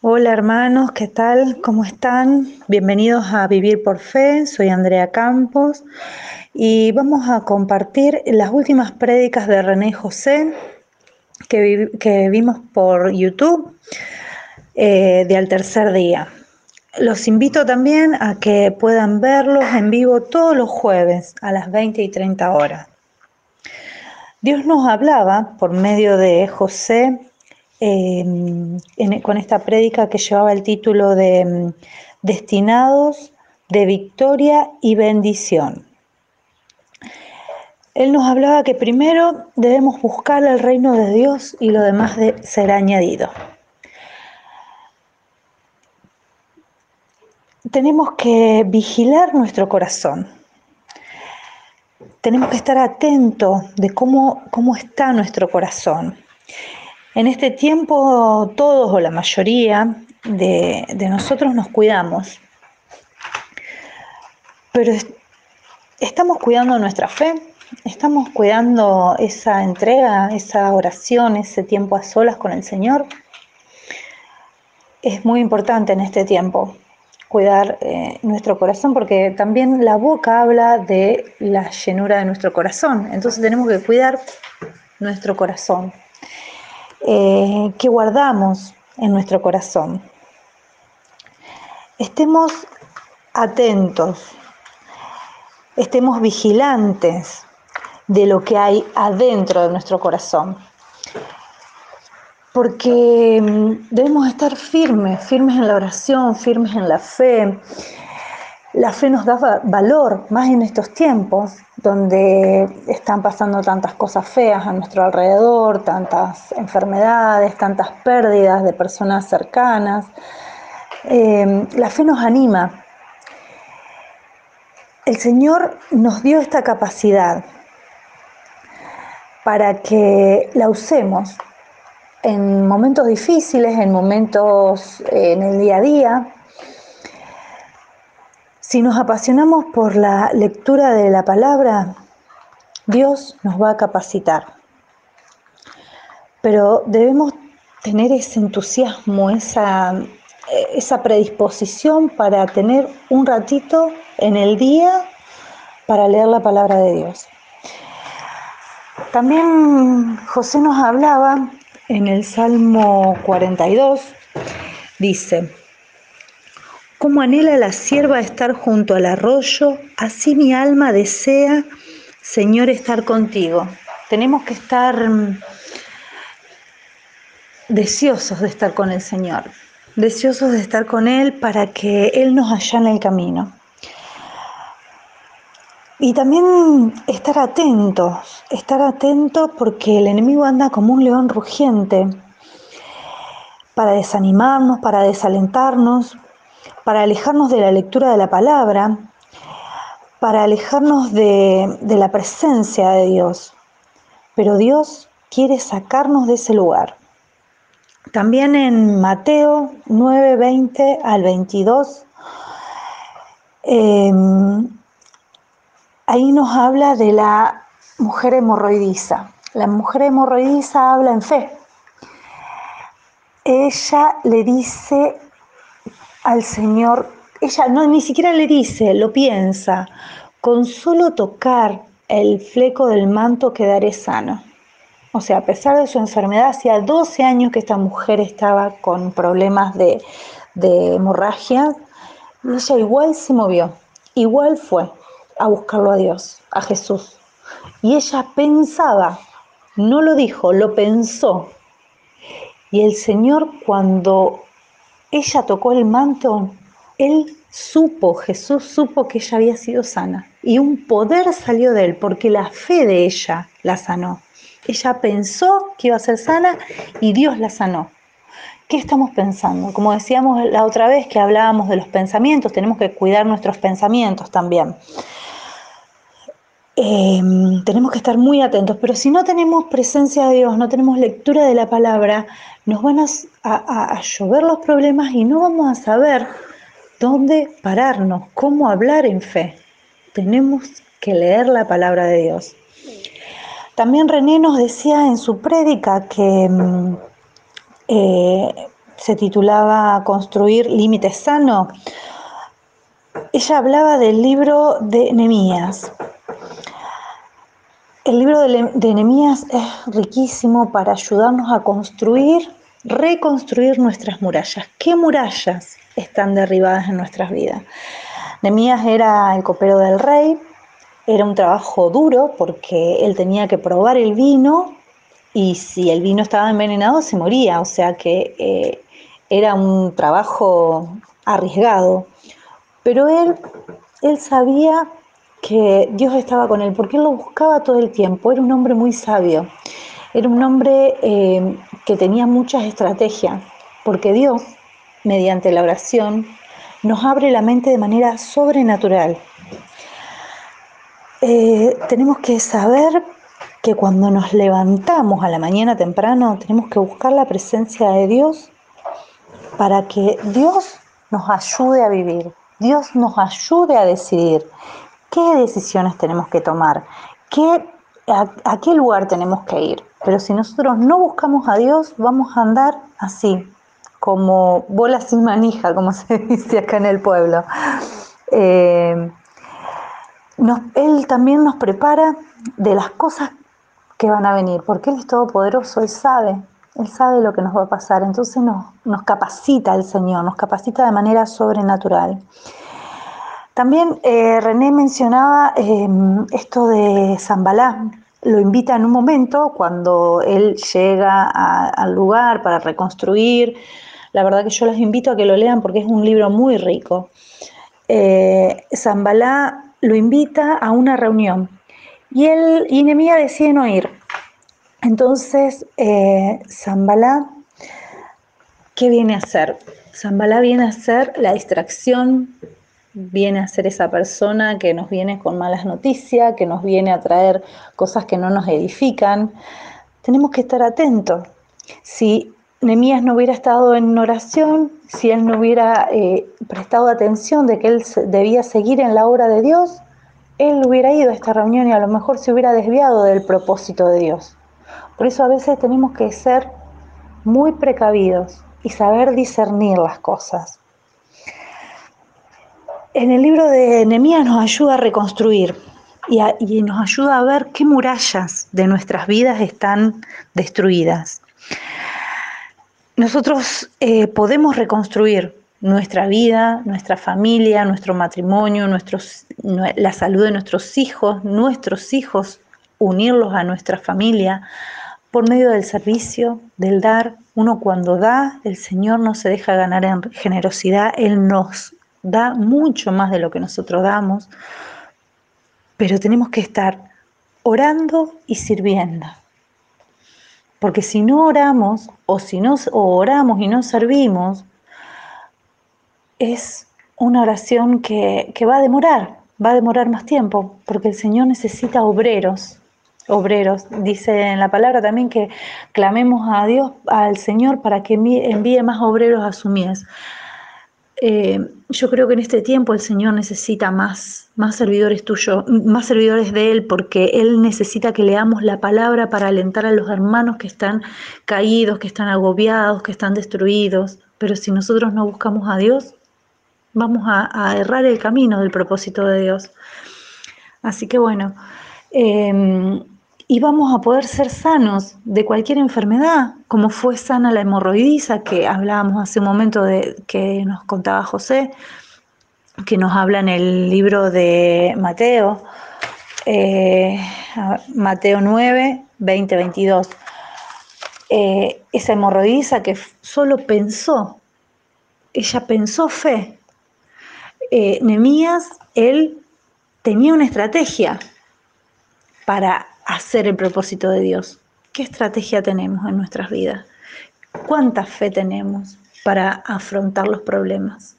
Hola hermanos, ¿qué tal? ¿Cómo están? Bienvenidos a Vivir por Fe, soy Andrea Campos y vamos a compartir las últimas prédicas de René José que, vimos por YouTube eh, de al tercer día. Los invito también a que puedan verlos en vivo todos los jueves a las 20 y 30 horas. Dios nos hablaba por medio de José Em, con esta prédica que llevaba el título de em, Destinados de Victoria y Bendición. Él nos hablaba que primero debemos buscar el reino de Dios y lo demás será añadido. Tenemos que vigilar nuestro corazón. Tenemos que estar atentos de cómo, cómo está nuestro corazón. En este tiempo todos o la mayoría de, nosotros nos cuidamos, pero estamos cuidando nuestra fe, estamos cuidando esa entrega, esa oración, ese tiempo a solas con el Señor. Es muy importante en este tiempo cuidar eh, nuestro corazón porque también la boca habla de la llenura de nuestro corazón. Entonces tenemos que cuidar nuestro corazón. Eh, que guardamos en nuestro corazón. Estemos atentos, estemos vigilantes de lo que hay adentro de nuestro corazón. Porque mm, debemos estar firmes, firmes en la oración, firmes en la fe, la fe nos da valor, más en estos tiempos donde están pasando tantas cosas feas a nuestro alrededor, tantas enfermedades, tantas pérdidas de personas cercanas. Eh, la fe nos anima. El Señor nos dio esta capacidad para que la usemos en momentos difíciles, en momentos en el día a día, si nos apasionamos por la lectura de la palabra, Dios nos va a capacitar. Pero debemos tener ese entusiasmo, esa, esa predisposición para tener un ratito en el día para leer la palabra de Dios. También José nos hablaba en el Salmo 42, dice, como anhela la sierva estar junto al arroyo, así mi alma desea, Señor, estar contigo. Tenemos que estar mm, deseosos de estar con el Señor, deseosos de estar con Él para que Él nos allane el camino. Y también estar atentos, estar atentos porque el enemigo anda como un león rugiente para desanimarnos, para desalentarnos, para alejarnos de la lectura de la palabra, para alejarnos de, la presencia de Dios. Pero Dios quiere sacarnos de ese lugar. También en Mateo 9, 20 al 22, em, ahí nos habla de la mujer hemorroidiza. La mujer hemorroidiza habla en fe. Ella le dice al Señor, ella no ni siquiera le dice, lo piensa, con solo tocar el fleco del manto quedaré sano. O sea, a pesar de su enfermedad, hacía 12 años que esta mujer estaba con problemas de, de hemorragia, y ella igual se movió, igual fue a buscarlo a Dios, a Jesús. Y ella pensaba, no lo dijo, lo pensó. Y el Señor cuando ella tocó el manto, él supo, Jesús supo que ella había sido sana y un poder salió de él porque la fe de ella la sanó. Ella pensó que iba a ser sana y Dios la sanó. ¿Qué estamos pensando? Como decíamos la otra vez que hablábamos de los pensamientos, tenemos que cuidar nuestros pensamientos también. Em, tenemos que estar muy atentos, pero si no tenemos presencia de Dios, no tenemos lectura de la palabra, nos van a, llover los problemas y no vamos a saber dónde pararnos, cómo hablar en fe. Tenemos que leer la palabra de Dios. También René nos decía en su prédica que em, eh, se titulaba Construir límites sano, ella hablaba del libro de Nehemías. El libro de, de Nehemías es riquísimo para ayudarnos a construir, reconstruir nuestras murallas. ¿Qué murallas están derribadas en nuestras vidas? Nehemías era el copero del rey, era un trabajo duro porque él tenía que probar el vino y si el vino estaba envenenado se moría, o sea que eh, era un trabajo arriesgado. Pero él, él sabía que Dios estaba con él, porque él lo buscaba todo el tiempo, era un hombre muy sabio, era un hombre eh, que tenía muchas estrategias, porque Dios, mediante la oración, nos abre la mente de manera sobrenatural. Eh, tenemos que saber que cuando nos levantamos a la mañana temprano, tenemos que buscar la presencia de Dios para que Dios nos ayude a vivir, Dios nos ayude a decidir qué decisiones tenemos que tomar, qué, a qué lugar tenemos que ir. Pero si nosotros no buscamos a Dios, vamos a andar así, como bola sin manija, como se dice acá en el pueblo. Eh, él también nos prepara de las cosas que van a venir, porque Él es todopoderoso, Él sabe, Él sabe lo que nos va a pasar, entonces nos, nos capacita el Señor, nos capacita de manera sobrenatural. También eh, René mencionaba em, esto de Zambalá, lo invita en un momento cuando él llega al lugar para reconstruir, la verdad que yo los invito a que lo lean porque es un libro muy rico. Eh, Zambalá lo invita a una reunión y él y Nemía decide no ir. Entonces, eh, Zambalá, ¿qué viene a hacer? Zambalá viene a ser la distracción, viene a ser esa persona que nos viene con malas noticias, que nos viene a traer cosas que no nos edifican. Tenemos que estar atentos. Si Nemías no hubiera estado en oración, si él no hubiera eh, prestado atención de que él debía seguir en la obra de Dios, él hubiera ido a esta reunión y a lo mejor se hubiera desviado del propósito de Dios. Por eso a veces tenemos que ser muy precavidos y saber discernir las cosas. En el libro de Nehemías nos ayuda a reconstruir y, nos ayuda a ver qué murallas de nuestras vidas están destruidas nosotros eh, podemos reconstruir nuestra vida, nuestra familia, nuestro matrimonio, la salud de nuestros hijos, nuestros hijos, unirlos a nuestra familia por medio del servicio, del dar. Uno cuando da, el Señor no se deja ganar en generosidad, Él nos da mucho más de lo que nosotros damos, pero tenemos que estar orando y sirviendo. Porque si no oramos o si no oramos y no servimos, es una oración que, que va a demorar, va a demorar más tiempo, porque el Señor necesita obreros, obreros. Dice en la palabra también que clamemos a Dios, al Señor, para que envíe más obreros a su mies. Eh, yo creo que en este tiempo el Señor necesita más, más servidores tuyos, más servidores de Él, porque Él necesita que leamos la palabra para alentar a los hermanos que están caídos, que están agobiados, que están destruidos. Pero si nosotros no buscamos a Dios, vamos a, errar el camino del propósito de Dios. Así que bueno, eh, y vamos a poder ser sanos de cualquier enfermedad, como fue sana la hemorroidiza que hablábamos hace un momento de que nos contaba José, que nos habla en el libro de Mateo, eh, Mateo 9, 20, 22. esa hemorroidiza que solo pensó, ella pensó fe. Eh, Nemías, él tenía una estrategia para hacer el propósito de Dios. ¿Qué estrategia tenemos en nuestras vidas? ¿Cuánta fe tenemos para afrontar los problemas?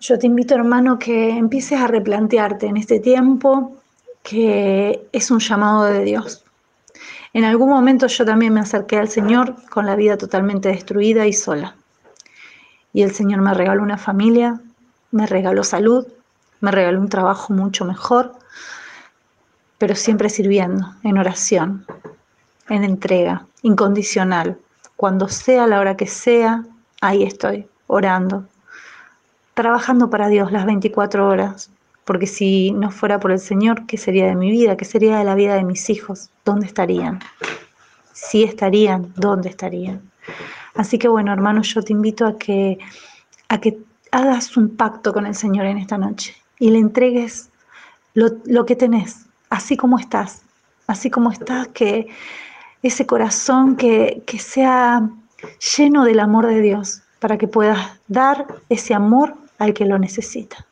Yo te invito, hermano, que empieces a replantearte en este tiempo que es un llamado de Dios. En algún momento yo también me acerqué al Señor con la vida totalmente destruida y sola. Y el Señor me regaló una familia, me regaló salud, me regaló un trabajo mucho mejor, pero siempre sirviendo, en oración, en entrega, incondicional, cuando sea, la hora que sea, ahí estoy, orando, trabajando para Dios las 24 horas, porque si no fuera por el Señor, ¿qué sería de mi vida? ¿Qué sería de la vida de mis hijos? ¿Dónde estarían? Si estarían, ¿dónde estarían? Así que bueno, hermano, yo te invito a que, a que hagas un pacto con el Señor en esta noche y le entregues lo, lo que tenés, así como estás, así como estás, que ese corazón que, que sea lleno del amor de Dios, para que puedas dar ese amor al que lo necesita.